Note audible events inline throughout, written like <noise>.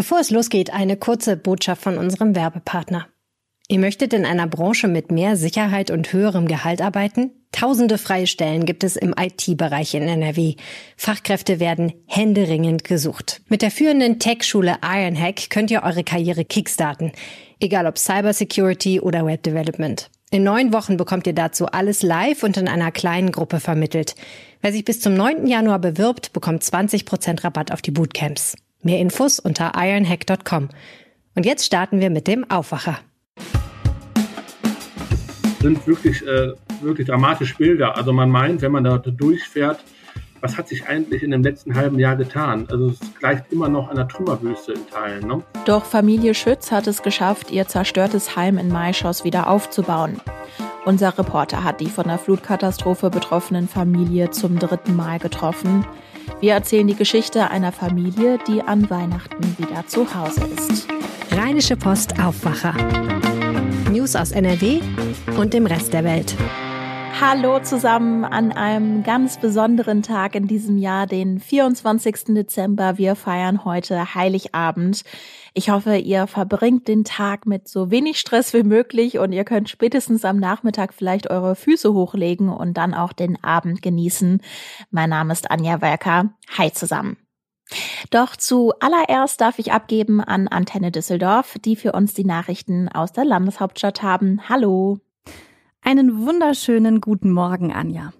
Bevor es losgeht, eine kurze Botschaft von unserem Werbepartner. Ihr möchtet in einer Branche mit mehr Sicherheit und höherem Gehalt arbeiten? Tausende freie Stellen gibt es im IT-Bereich in NRW. Fachkräfte werden händeringend gesucht. Mit der führenden Tech-Schule Ironhack könnt ihr eure Karriere kickstarten. Egal ob Cybersecurity oder Web Development. In neun Wochen bekommt ihr dazu alles live und in einer kleinen Gruppe vermittelt. Wer sich bis zum 9. Januar bewirbt, bekommt 20% Rabatt auf die Bootcamps. Mehr Infos unter ironhack.com. Und jetzt starten wir mit dem Aufwacher sind wirklich, äh, wirklich dramatische Bilder. Also man meint, wenn man da durchfährt, was hat sich eigentlich in dem letzten halben Jahr getan? Also es gleicht immer noch einer Trümmerwüste in Teilen. Ne? Doch Familie Schütz hat es geschafft, ihr zerstörtes Heim in Maischoss wieder aufzubauen. Unser Reporter hat die von der Flutkatastrophe betroffenen Familie zum dritten Mal getroffen. Wir erzählen die Geschichte einer Familie, die an Weihnachten wieder zu Hause ist. Rheinische Post Aufwacher. News aus NRW und dem Rest der Welt. Hallo zusammen an einem ganz besonderen Tag in diesem Jahr, den 24. Dezember. Wir feiern heute Heiligabend. Ich hoffe, ihr verbringt den Tag mit so wenig Stress wie möglich und ihr könnt spätestens am Nachmittag vielleicht eure Füße hochlegen und dann auch den Abend genießen. Mein Name ist Anja Werker. Hi zusammen. Doch zuallererst darf ich abgeben an Antenne Düsseldorf, die für uns die Nachrichten aus der Landeshauptstadt haben. Hallo. Einen wunderschönen guten Morgen, Anja.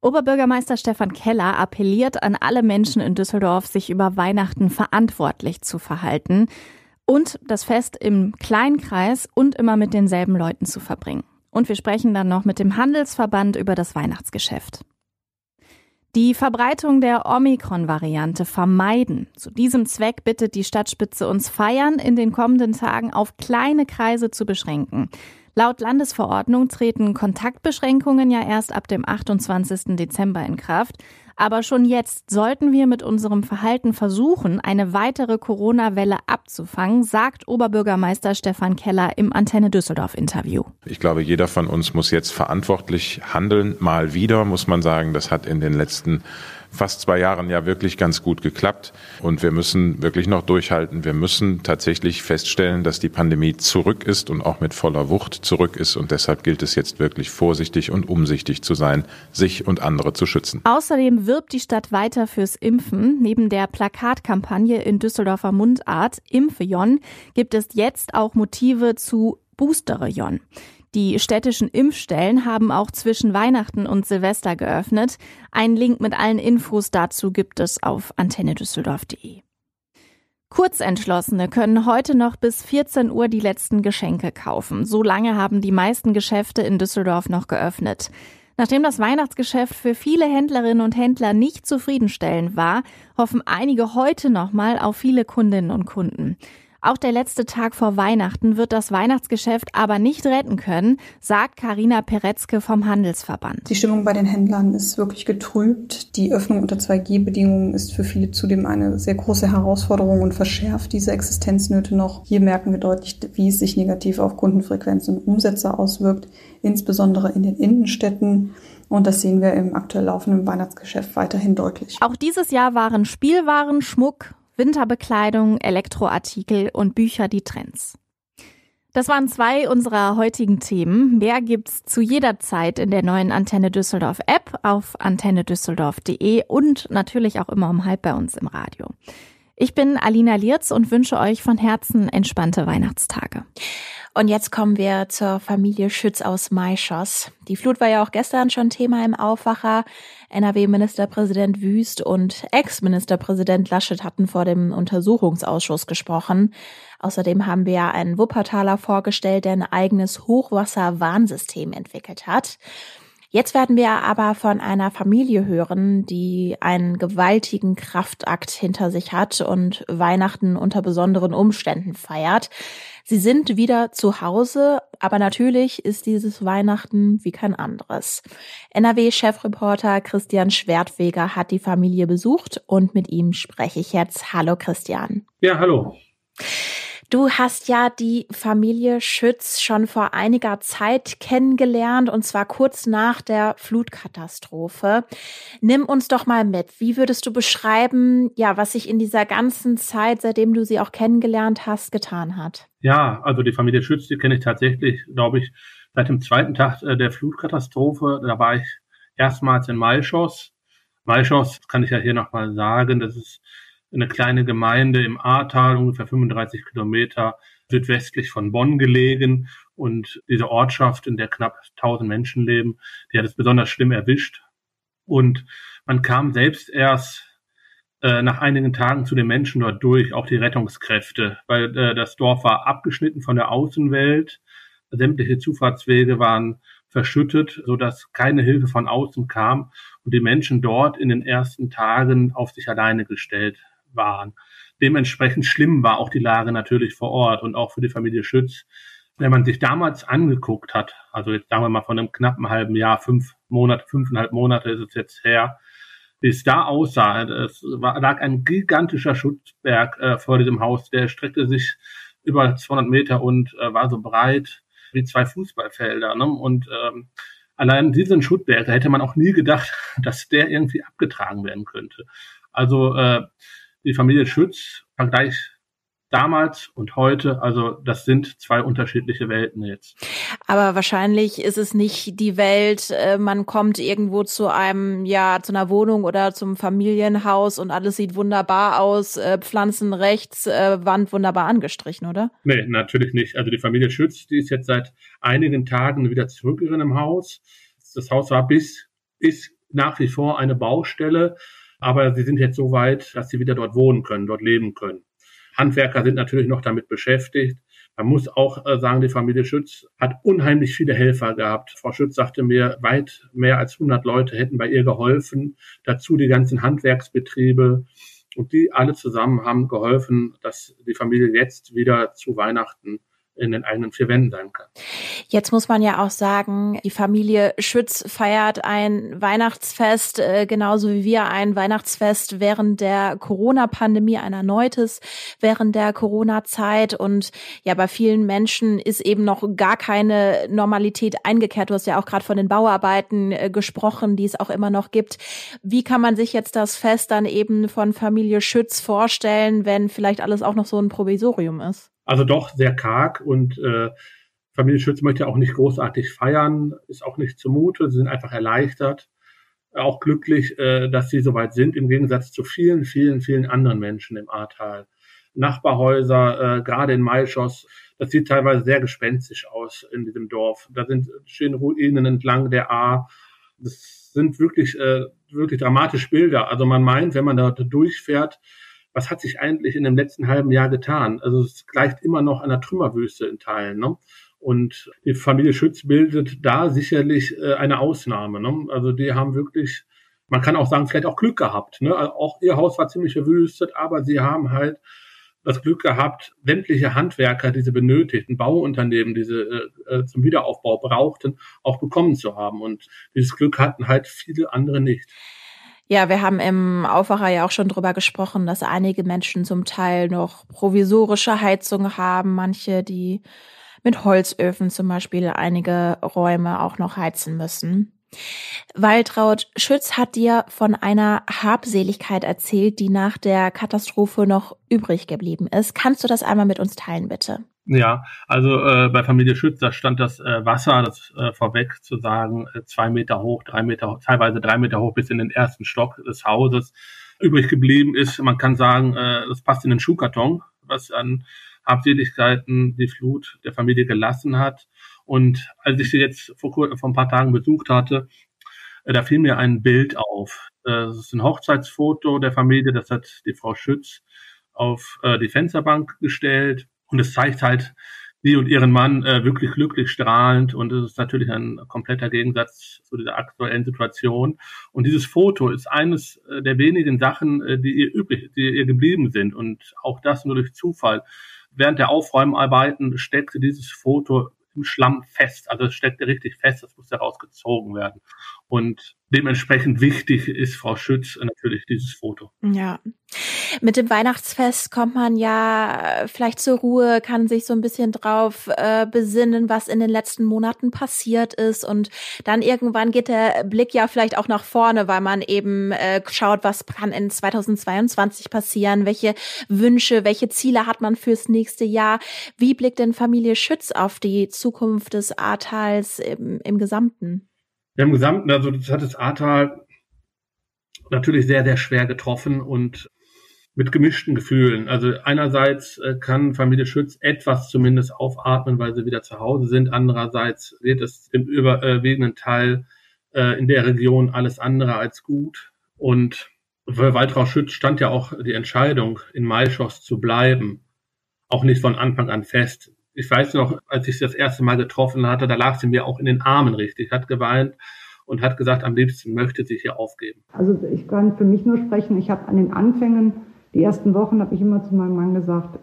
Oberbürgermeister Stefan Keller appelliert an alle Menschen in Düsseldorf, sich über Weihnachten verantwortlich zu verhalten und das Fest im Kleinkreis und immer mit denselben Leuten zu verbringen. Und wir sprechen dann noch mit dem Handelsverband über das Weihnachtsgeschäft. Die Verbreitung der Omikron-Variante vermeiden. Zu diesem Zweck bittet die Stadtspitze uns Feiern in den kommenden Tagen auf kleine Kreise zu beschränken. Laut Landesverordnung treten Kontaktbeschränkungen ja erst ab dem 28. Dezember in Kraft. Aber schon jetzt sollten wir mit unserem Verhalten versuchen, eine weitere Corona-Welle abzufangen, sagt Oberbürgermeister Stefan Keller im Antenne Düsseldorf Interview. Ich glaube, jeder von uns muss jetzt verantwortlich handeln. Mal wieder muss man sagen, das hat in den letzten fast zwei Jahren ja wirklich ganz gut geklappt. Und wir müssen wirklich noch durchhalten. Wir müssen tatsächlich feststellen, dass die Pandemie zurück ist und auch mit voller Wucht zurück ist. Und deshalb gilt es jetzt wirklich vorsichtig und umsichtig zu sein, sich und andere zu schützen. Außerdem wirbt die Stadt weiter fürs Impfen. Neben der Plakatkampagne in Düsseldorfer Mundart Impfejon gibt es jetzt auch Motive zu Boosterejon. Die städtischen Impfstellen haben auch zwischen Weihnachten und Silvester geöffnet. Einen Link mit allen Infos dazu gibt es auf antennedüsseldorf.de. Kurzentschlossene können heute noch bis 14 Uhr die letzten Geschenke kaufen. So lange haben die meisten Geschäfte in Düsseldorf noch geöffnet. Nachdem das Weihnachtsgeschäft für viele Händlerinnen und Händler nicht zufriedenstellend war, hoffen einige heute nochmal auf viele Kundinnen und Kunden. Auch der letzte Tag vor Weihnachten wird das Weihnachtsgeschäft aber nicht retten können, sagt Karina Peretzke vom Handelsverband. Die Stimmung bei den Händlern ist wirklich getrübt. Die Öffnung unter 2G-Bedingungen ist für viele zudem eine sehr große Herausforderung und verschärft diese Existenznöte noch. Hier merken wir deutlich, wie es sich negativ auf Kundenfrequenz und Umsätze auswirkt, insbesondere in den Innenstädten. Und das sehen wir im aktuell laufenden Weihnachtsgeschäft weiterhin deutlich. Auch dieses Jahr waren Spielwaren, Schmuck, Winterbekleidung, Elektroartikel und Bücher die Trends. Das waren zwei unserer heutigen Themen. Mehr gibt's zu jeder Zeit in der neuen Antenne Düsseldorf App auf antennedüsseldorf.de und natürlich auch immer um halb bei uns im Radio. Ich bin Alina Lierz und wünsche euch von Herzen entspannte Weihnachtstage. Und jetzt kommen wir zur Familie Schütz aus Maischoss. Die Flut war ja auch gestern schon Thema im Aufwacher. NRW-Ministerpräsident Wüst und Ex-Ministerpräsident Laschet hatten vor dem Untersuchungsausschuss gesprochen. Außerdem haben wir einen Wuppertaler vorgestellt, der ein eigenes Hochwasserwarnsystem entwickelt hat. Jetzt werden wir aber von einer Familie hören, die einen gewaltigen Kraftakt hinter sich hat und Weihnachten unter besonderen Umständen feiert. Sie sind wieder zu Hause, aber natürlich ist dieses Weihnachten wie kein anderes. NRW-Chefreporter Christian Schwertweger hat die Familie besucht und mit ihm spreche ich jetzt. Hallo Christian. Ja, hallo. Du hast ja die Familie Schütz schon vor einiger Zeit kennengelernt und zwar kurz nach der Flutkatastrophe. Nimm uns doch mal mit. Wie würdest du beschreiben, ja, was sich in dieser ganzen Zeit, seitdem du sie auch kennengelernt hast, getan hat? Ja, also die Familie Schütz, die kenne ich tatsächlich, glaube ich, seit dem zweiten Tag äh, der Flutkatastrophe. Da war ich erstmals in Malschos. Malschos kann ich ja hier nochmal sagen, das ist eine kleine Gemeinde im Ahrtal, ungefähr 35 Kilometer südwestlich von Bonn gelegen. Und diese Ortschaft, in der knapp 1000 Menschen leben, die hat es besonders schlimm erwischt. Und man kam selbst erst äh, nach einigen Tagen zu den Menschen dort durch, auch die Rettungskräfte, weil äh, das Dorf war abgeschnitten von der Außenwelt. Sämtliche Zufahrtswege waren verschüttet, so dass keine Hilfe von außen kam und die Menschen dort in den ersten Tagen auf sich alleine gestellt waren. Dementsprechend schlimm war auch die Lage natürlich vor Ort und auch für die Familie Schütz. Wenn man sich damals angeguckt hat, also jetzt sagen wir mal von einem knappen halben Jahr, fünf Monate, fünfeinhalb Monate ist es jetzt her, wie es da aussah. Es war, lag ein gigantischer Schutzberg äh, vor diesem Haus, der streckte sich über 200 Meter und äh, war so breit wie zwei Fußballfelder. Ne? Und ähm, allein diesen Schuttberg, da hätte man auch nie gedacht, <laughs> dass der irgendwie abgetragen werden könnte. Also äh, die Familie Schütz, Vergleich damals und heute, also das sind zwei unterschiedliche Welten jetzt. Aber wahrscheinlich ist es nicht die Welt, äh, man kommt irgendwo zu einem, ja, zu einer Wohnung oder zum Familienhaus und alles sieht wunderbar aus, äh, Pflanzen rechts, äh, Wand wunderbar angestrichen, oder? Nee, natürlich nicht. Also die Familie Schütz, die ist jetzt seit einigen Tagen wieder zurück in einem Haus. Das Haus war bis, ist nach wie vor eine Baustelle. Aber sie sind jetzt so weit, dass sie wieder dort wohnen können, dort leben können. Handwerker sind natürlich noch damit beschäftigt. Man muss auch äh, sagen, die Familie Schütz hat unheimlich viele Helfer gehabt. Frau Schütz sagte mir, weit mehr als 100 Leute hätten bei ihr geholfen. Dazu die ganzen Handwerksbetriebe. Und die alle zusammen haben geholfen, dass die Familie jetzt wieder zu Weihnachten in den eigenen vier Wänden sein kann. Jetzt muss man ja auch sagen, die Familie Schütz feiert ein Weihnachtsfest, äh, genauso wie wir ein Weihnachtsfest während der Corona-Pandemie, ein erneutes während der Corona-Zeit. Und ja, bei vielen Menschen ist eben noch gar keine Normalität eingekehrt. Du hast ja auch gerade von den Bauarbeiten äh, gesprochen, die es auch immer noch gibt. Wie kann man sich jetzt das Fest dann eben von Familie Schütz vorstellen, wenn vielleicht alles auch noch so ein Provisorium ist? Also doch sehr karg und äh, Familie Schütz möchte auch nicht großartig feiern, ist auch nicht zumute, sie sind einfach erleichtert, auch glücklich, äh, dass sie soweit sind, im Gegensatz zu vielen, vielen, vielen anderen Menschen im Ahrtal. Nachbarhäuser, äh, gerade in Maischoss, das sieht teilweise sehr gespenstisch aus in diesem Dorf. Da sind schöne Ruinen entlang der A. Das sind wirklich, äh, wirklich dramatische Bilder. Also man meint, wenn man da durchfährt, was hat sich eigentlich in dem letzten halben Jahr getan? Also es gleicht immer noch einer Trümmerwüste in Teilen. Ne? Und die Familie Schütz bildet da sicherlich äh, eine Ausnahme. Ne? Also die haben wirklich, man kann auch sagen, vielleicht auch Glück gehabt. Ne? Also auch ihr Haus war ziemlich verwüstet, aber sie haben halt das Glück gehabt, sämtliche Handwerker, die sie benötigten, Bauunternehmen, die sie äh, äh, zum Wiederaufbau brauchten, auch bekommen zu haben. Und dieses Glück hatten halt viele andere nicht. Ja, wir haben im Aufwacher ja auch schon drüber gesprochen, dass einige Menschen zum Teil noch provisorische Heizung haben, manche, die mit Holzöfen zum Beispiel einige Räume auch noch heizen müssen. Waltraud Schütz hat dir von einer Habseligkeit erzählt, die nach der Katastrophe noch übrig geblieben ist. Kannst du das einmal mit uns teilen, bitte? Ja, also äh, bei Familie Schütz, da stand das äh, Wasser, das äh, vorweg zu sagen, äh, zwei Meter hoch, drei Meter, teilweise drei Meter hoch bis in den ersten Stock des Hauses übrig geblieben ist. Man kann sagen, äh, das passt in den Schuhkarton, was an Habseligkeiten die Flut der Familie gelassen hat. Und als ich sie jetzt vor, vor ein paar Tagen besucht hatte, äh, da fiel mir ein Bild auf. Äh, das ist ein Hochzeitsfoto der Familie, das hat die Frau Schütz auf äh, die Fensterbank gestellt und es zeigt halt sie und ihren Mann äh, wirklich glücklich strahlend. Und es ist natürlich ein kompletter Gegensatz zu dieser aktuellen Situation. Und dieses Foto ist eines äh, der wenigen Sachen, äh, die ihr üblich, die ihr geblieben sind. Und auch das nur durch Zufall. Während der Aufräumarbeiten steckte dieses Foto im Schlamm fest. Also es steckte richtig fest, das musste rausgezogen werden. Und dementsprechend wichtig ist Frau Schütz natürlich dieses Foto. Ja. Mit dem Weihnachtsfest kommt man ja vielleicht zur Ruhe, kann sich so ein bisschen drauf äh, besinnen, was in den letzten Monaten passiert ist. Und dann irgendwann geht der Blick ja vielleicht auch nach vorne, weil man eben äh, schaut, was kann in 2022 passieren, welche Wünsche, welche Ziele hat man fürs nächste Jahr. Wie blickt denn Familie Schütz auf die Zukunft des Ahrtals im, im Gesamten? Ja, Im Gesamten, also das hat das Ahrtal natürlich sehr, sehr schwer getroffen und mit gemischten Gefühlen. Also einerseits äh, kann Familie Schütz etwas zumindest aufatmen, weil sie wieder zu Hause sind. Andererseits wird es im überwiegenden Teil äh, in der Region alles andere als gut. Und für Waltraud Schütz stand ja auch die Entscheidung, in Maischoss zu bleiben, auch nicht von Anfang an fest. Ich weiß noch, als ich sie das erste Mal getroffen hatte, da lag sie mir auch in den Armen richtig, hat geweint und hat gesagt, am liebsten möchte sie hier aufgeben. Also ich kann für mich nur sprechen, ich habe an den Anfängen die ersten Wochen habe ich immer zu meinem Mann gesagt,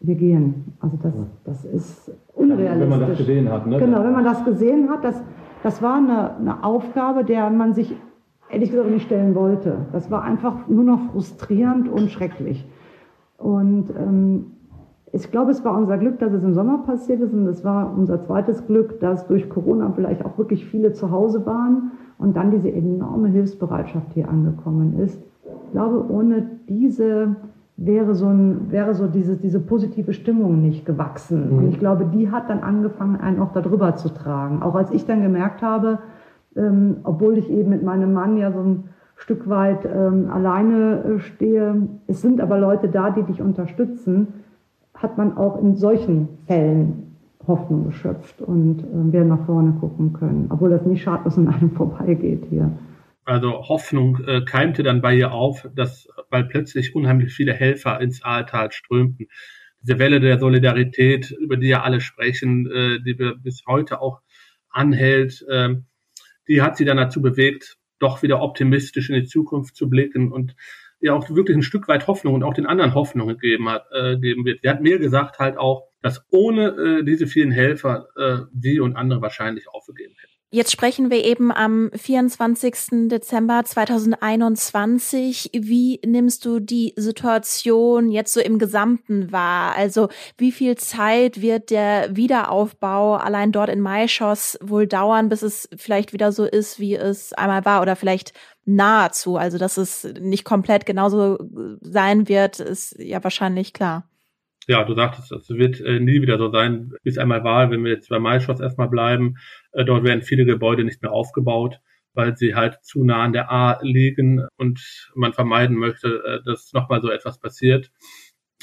wir gehen. Also das, das ist unrealistisch. Wenn man das gesehen hat, ne? Genau, wenn man das gesehen hat, das, das war eine, eine Aufgabe, der man sich ehrlich gesagt nicht stellen wollte. Das war einfach nur noch frustrierend und schrecklich. Und ähm, ich glaube, es war unser Glück, dass es im Sommer passiert ist und es war unser zweites Glück, dass durch Corona vielleicht auch wirklich viele zu Hause waren und dann diese enorme Hilfsbereitschaft hier angekommen ist. Ich glaube, ohne diese wäre so, ein, wäre so diese, diese positive Stimmung nicht gewachsen. Mhm. Und ich glaube, die hat dann angefangen, einen auch darüber zu tragen. Auch als ich dann gemerkt habe, ähm, obwohl ich eben mit meinem Mann ja so ein Stück weit ähm, alleine äh, stehe, es sind aber Leute da, die dich unterstützen, hat man auch in solchen Fällen Hoffnung geschöpft und äh, wir nach vorne gucken können, obwohl das nicht schadlos an einem <laughs> vorbeigeht hier. Also Hoffnung äh, keimte dann bei ihr auf, dass, weil plötzlich unheimlich viele Helfer ins Aaltal strömten. Diese Welle der Solidarität, über die ja alle sprechen, äh, die bis heute auch anhält, äh, die hat sie dann dazu bewegt, doch wieder optimistisch in die Zukunft zu blicken und ihr auch wirklich ein Stück weit Hoffnung und auch den anderen Hoffnung gegeben hat, äh, geben wird. Sie hat mir gesagt halt auch, dass ohne äh, diese vielen Helfer äh, sie und andere wahrscheinlich aufgegeben hätten. Jetzt sprechen wir eben am 24. Dezember 2021. Wie nimmst du die Situation jetzt so im Gesamten wahr? Also wie viel Zeit wird der Wiederaufbau allein dort in Maischoss wohl dauern, bis es vielleicht wieder so ist, wie es einmal war oder vielleicht nahezu? Also dass es nicht komplett genauso sein wird, ist ja wahrscheinlich klar. Ja, du sagtest, es wird äh, nie wieder so sein, wie es einmal war, wenn wir jetzt bei Maischoss erstmal bleiben. Äh, dort werden viele Gebäude nicht mehr aufgebaut, weil sie halt zu nah an der A liegen und man vermeiden möchte, äh, dass nochmal so etwas passiert.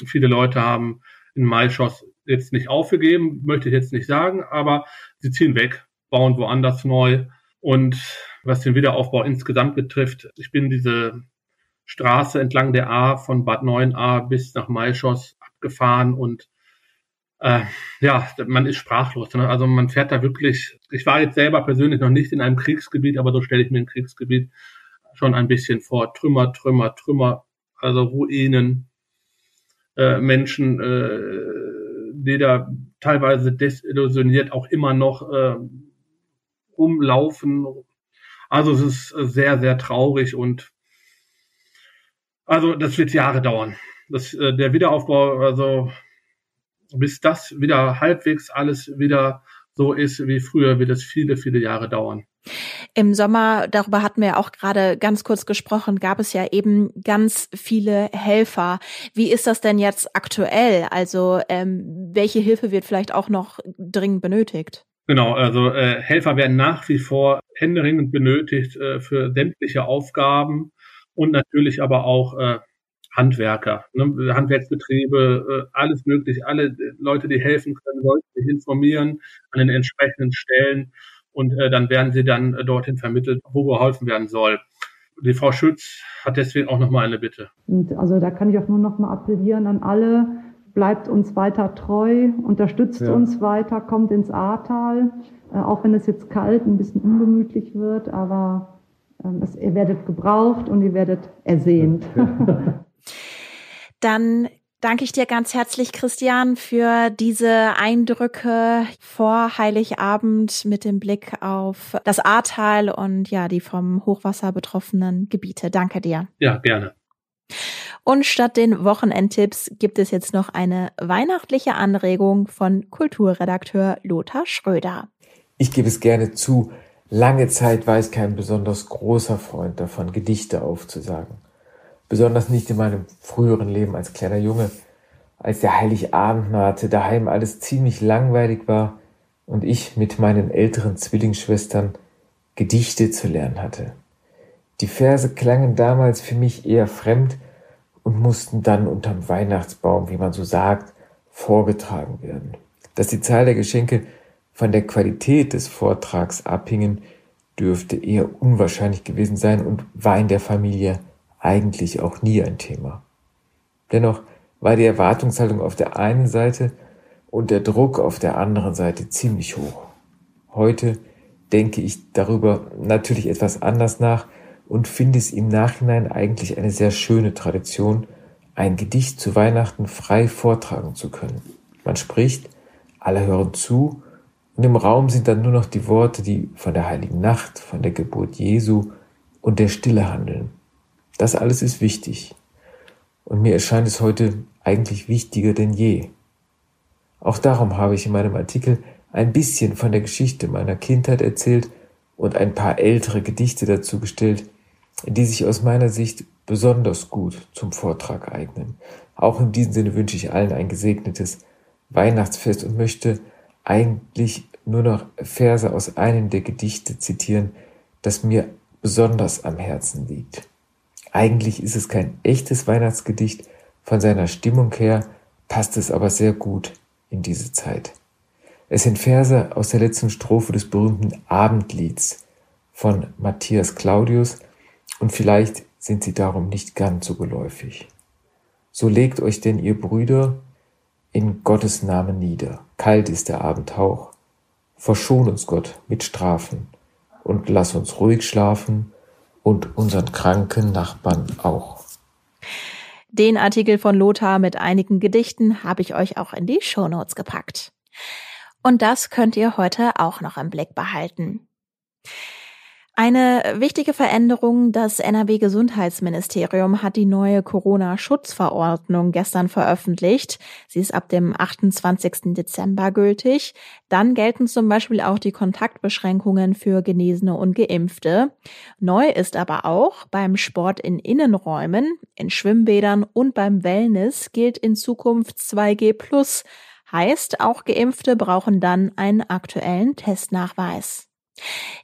Viele Leute haben in Maischoss jetzt nicht aufgegeben, möchte ich jetzt nicht sagen, aber sie ziehen weg, bauen woanders neu. Und was den Wiederaufbau insgesamt betrifft, ich bin diese Straße entlang der A von Bad 9a bis nach Maischoss gefahren und äh, ja, man ist sprachlos. Ne? Also man fährt da wirklich, ich war jetzt selber persönlich noch nicht in einem Kriegsgebiet, aber so stelle ich mir ein Kriegsgebiet schon ein bisschen vor. Trümmer, Trümmer, Trümmer, also Ruinen, äh, Menschen, äh, die da teilweise desillusioniert auch immer noch äh, rumlaufen. Also es ist sehr, sehr traurig und also das wird Jahre dauern das, äh, der Wiederaufbau, also bis das wieder halbwegs alles wieder so ist wie früher, wird es viele, viele Jahre dauern. Im Sommer, darüber hatten wir auch gerade ganz kurz gesprochen, gab es ja eben ganz viele Helfer. Wie ist das denn jetzt aktuell? Also ähm, welche Hilfe wird vielleicht auch noch dringend benötigt? Genau, also äh, Helfer werden nach wie vor händeringend benötigt äh, für sämtliche Aufgaben und natürlich aber auch äh, Handwerker, ne, Handwerksbetriebe, äh, alles möglich, alle Leute, die helfen können, sollten sich informieren an den entsprechenden Stellen und äh, dann werden sie dann äh, dorthin vermittelt, wo geholfen werden soll. Die Frau Schütz hat deswegen auch nochmal eine Bitte. Und also da kann ich auch nur nochmal appellieren an alle, bleibt uns weiter treu, unterstützt ja. uns weiter, kommt ins Ahrtal, äh, auch wenn es jetzt kalt, ein bisschen ungemütlich wird, aber ähm, es, ihr werdet gebraucht und ihr werdet ersehnt. <laughs> <laughs> Dann danke ich dir ganz herzlich, Christian, für diese Eindrücke vor Heiligabend mit dem Blick auf das Ahrtal und ja, die vom Hochwasser betroffenen Gebiete. Danke dir. Ja, gerne. Und statt den Wochenendtipps gibt es jetzt noch eine weihnachtliche Anregung von Kulturredakteur Lothar Schröder. Ich gebe es gerne zu, lange Zeit war ich kein besonders großer Freund davon, Gedichte aufzusagen. Besonders nicht in meinem früheren Leben als kleiner Junge, als der Heiligabend nahte, daheim alles ziemlich langweilig war und ich mit meinen älteren Zwillingsschwestern Gedichte zu lernen hatte. Die Verse klangen damals für mich eher fremd und mussten dann unterm Weihnachtsbaum, wie man so sagt, vorgetragen werden. Dass die Zahl der Geschenke von der Qualität des Vortrags abhingen, dürfte eher unwahrscheinlich gewesen sein und war in der Familie eigentlich auch nie ein Thema. Dennoch war die Erwartungshaltung auf der einen Seite und der Druck auf der anderen Seite ziemlich hoch. Heute denke ich darüber natürlich etwas anders nach und finde es im Nachhinein eigentlich eine sehr schöne Tradition, ein Gedicht zu Weihnachten frei vortragen zu können. Man spricht, alle hören zu und im Raum sind dann nur noch die Worte, die von der heiligen Nacht, von der Geburt Jesu und der Stille handeln. Das alles ist wichtig. Und mir erscheint es heute eigentlich wichtiger denn je. Auch darum habe ich in meinem Artikel ein bisschen von der Geschichte meiner Kindheit erzählt und ein paar ältere Gedichte dazu gestellt, die sich aus meiner Sicht besonders gut zum Vortrag eignen. Auch in diesem Sinne wünsche ich allen ein gesegnetes Weihnachtsfest und möchte eigentlich nur noch Verse aus einem der Gedichte zitieren, das mir besonders am Herzen liegt. Eigentlich ist es kein echtes Weihnachtsgedicht, von seiner Stimmung her passt es aber sehr gut in diese Zeit. Es sind Verse aus der letzten Strophe des berühmten Abendlieds von Matthias Claudius und vielleicht sind sie darum nicht ganz so geläufig. So legt euch denn ihr Brüder in Gottes Namen nieder. Kalt ist der Abendhauch. Verschon uns Gott mit Strafen und lass uns ruhig schlafen und unseren kranken Nachbarn auch. Den Artikel von Lothar mit einigen Gedichten habe ich euch auch in die Shownotes gepackt. Und das könnt ihr heute auch noch im Blick behalten. Eine wichtige Veränderung, das NRW-Gesundheitsministerium hat die neue Corona-Schutzverordnung gestern veröffentlicht. Sie ist ab dem 28. Dezember gültig. Dann gelten zum Beispiel auch die Kontaktbeschränkungen für Genesene und Geimpfte. Neu ist aber auch, beim Sport in Innenräumen, in Schwimmbädern und beim Wellness gilt in Zukunft 2G+. Heißt, auch Geimpfte brauchen dann einen aktuellen Testnachweis.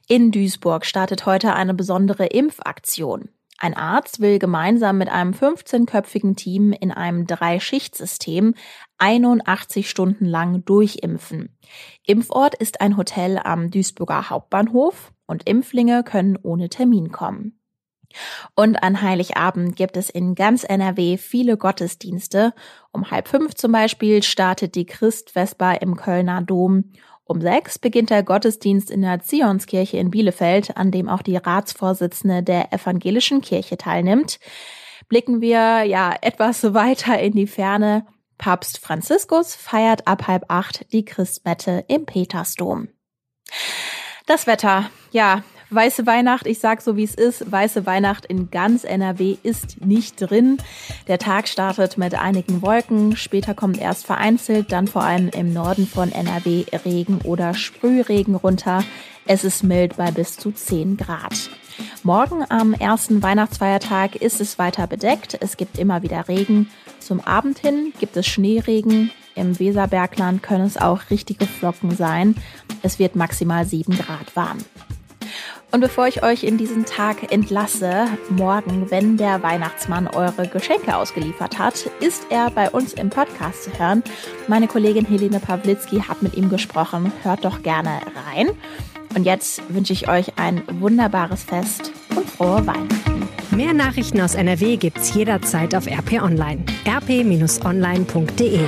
In Duisburg startet heute eine besondere Impfaktion. Ein Arzt will gemeinsam mit einem 15-köpfigen Team in einem Drei-Schicht-System 81 Stunden lang durchimpfen. Impfort ist ein Hotel am Duisburger Hauptbahnhof und Impflinge können ohne Termin kommen. Und an Heiligabend gibt es in ganz NRW viele Gottesdienste. Um halb fünf zum Beispiel startet die Christvesper im Kölner Dom um sechs beginnt der Gottesdienst in der Zionskirche in Bielefeld, an dem auch die Ratsvorsitzende der evangelischen Kirche teilnimmt. Blicken wir ja etwas <laughs> weiter in die Ferne. Papst Franziskus feiert ab halb acht die Christmette im Petersdom. Das Wetter. Ja, Weiße Weihnacht, ich sag so wie es ist, weiße Weihnacht in ganz NRW ist nicht drin. Der Tag startet mit einigen Wolken, später kommt erst vereinzelt, dann vor allem im Norden von NRW Regen oder Sprühregen runter. Es ist mild bei bis zu 10 Grad. Morgen am ersten Weihnachtsfeiertag ist es weiter bedeckt. Es gibt immer wieder Regen. Zum Abend hin gibt es Schneeregen. Im Weserbergland können es auch richtige Flocken sein. Es wird maximal 7 Grad warm. Und bevor ich euch in diesen Tag entlasse, morgen, wenn der Weihnachtsmann eure Geschenke ausgeliefert hat, ist er bei uns im Podcast zu hören. Meine Kollegin Helene Pawlitzki hat mit ihm gesprochen. Hört doch gerne rein. Und jetzt wünsche ich euch ein wunderbares Fest und frohe Weihnachten. Mehr Nachrichten aus NRW gibt's jederzeit auf RP Online. rp-online.de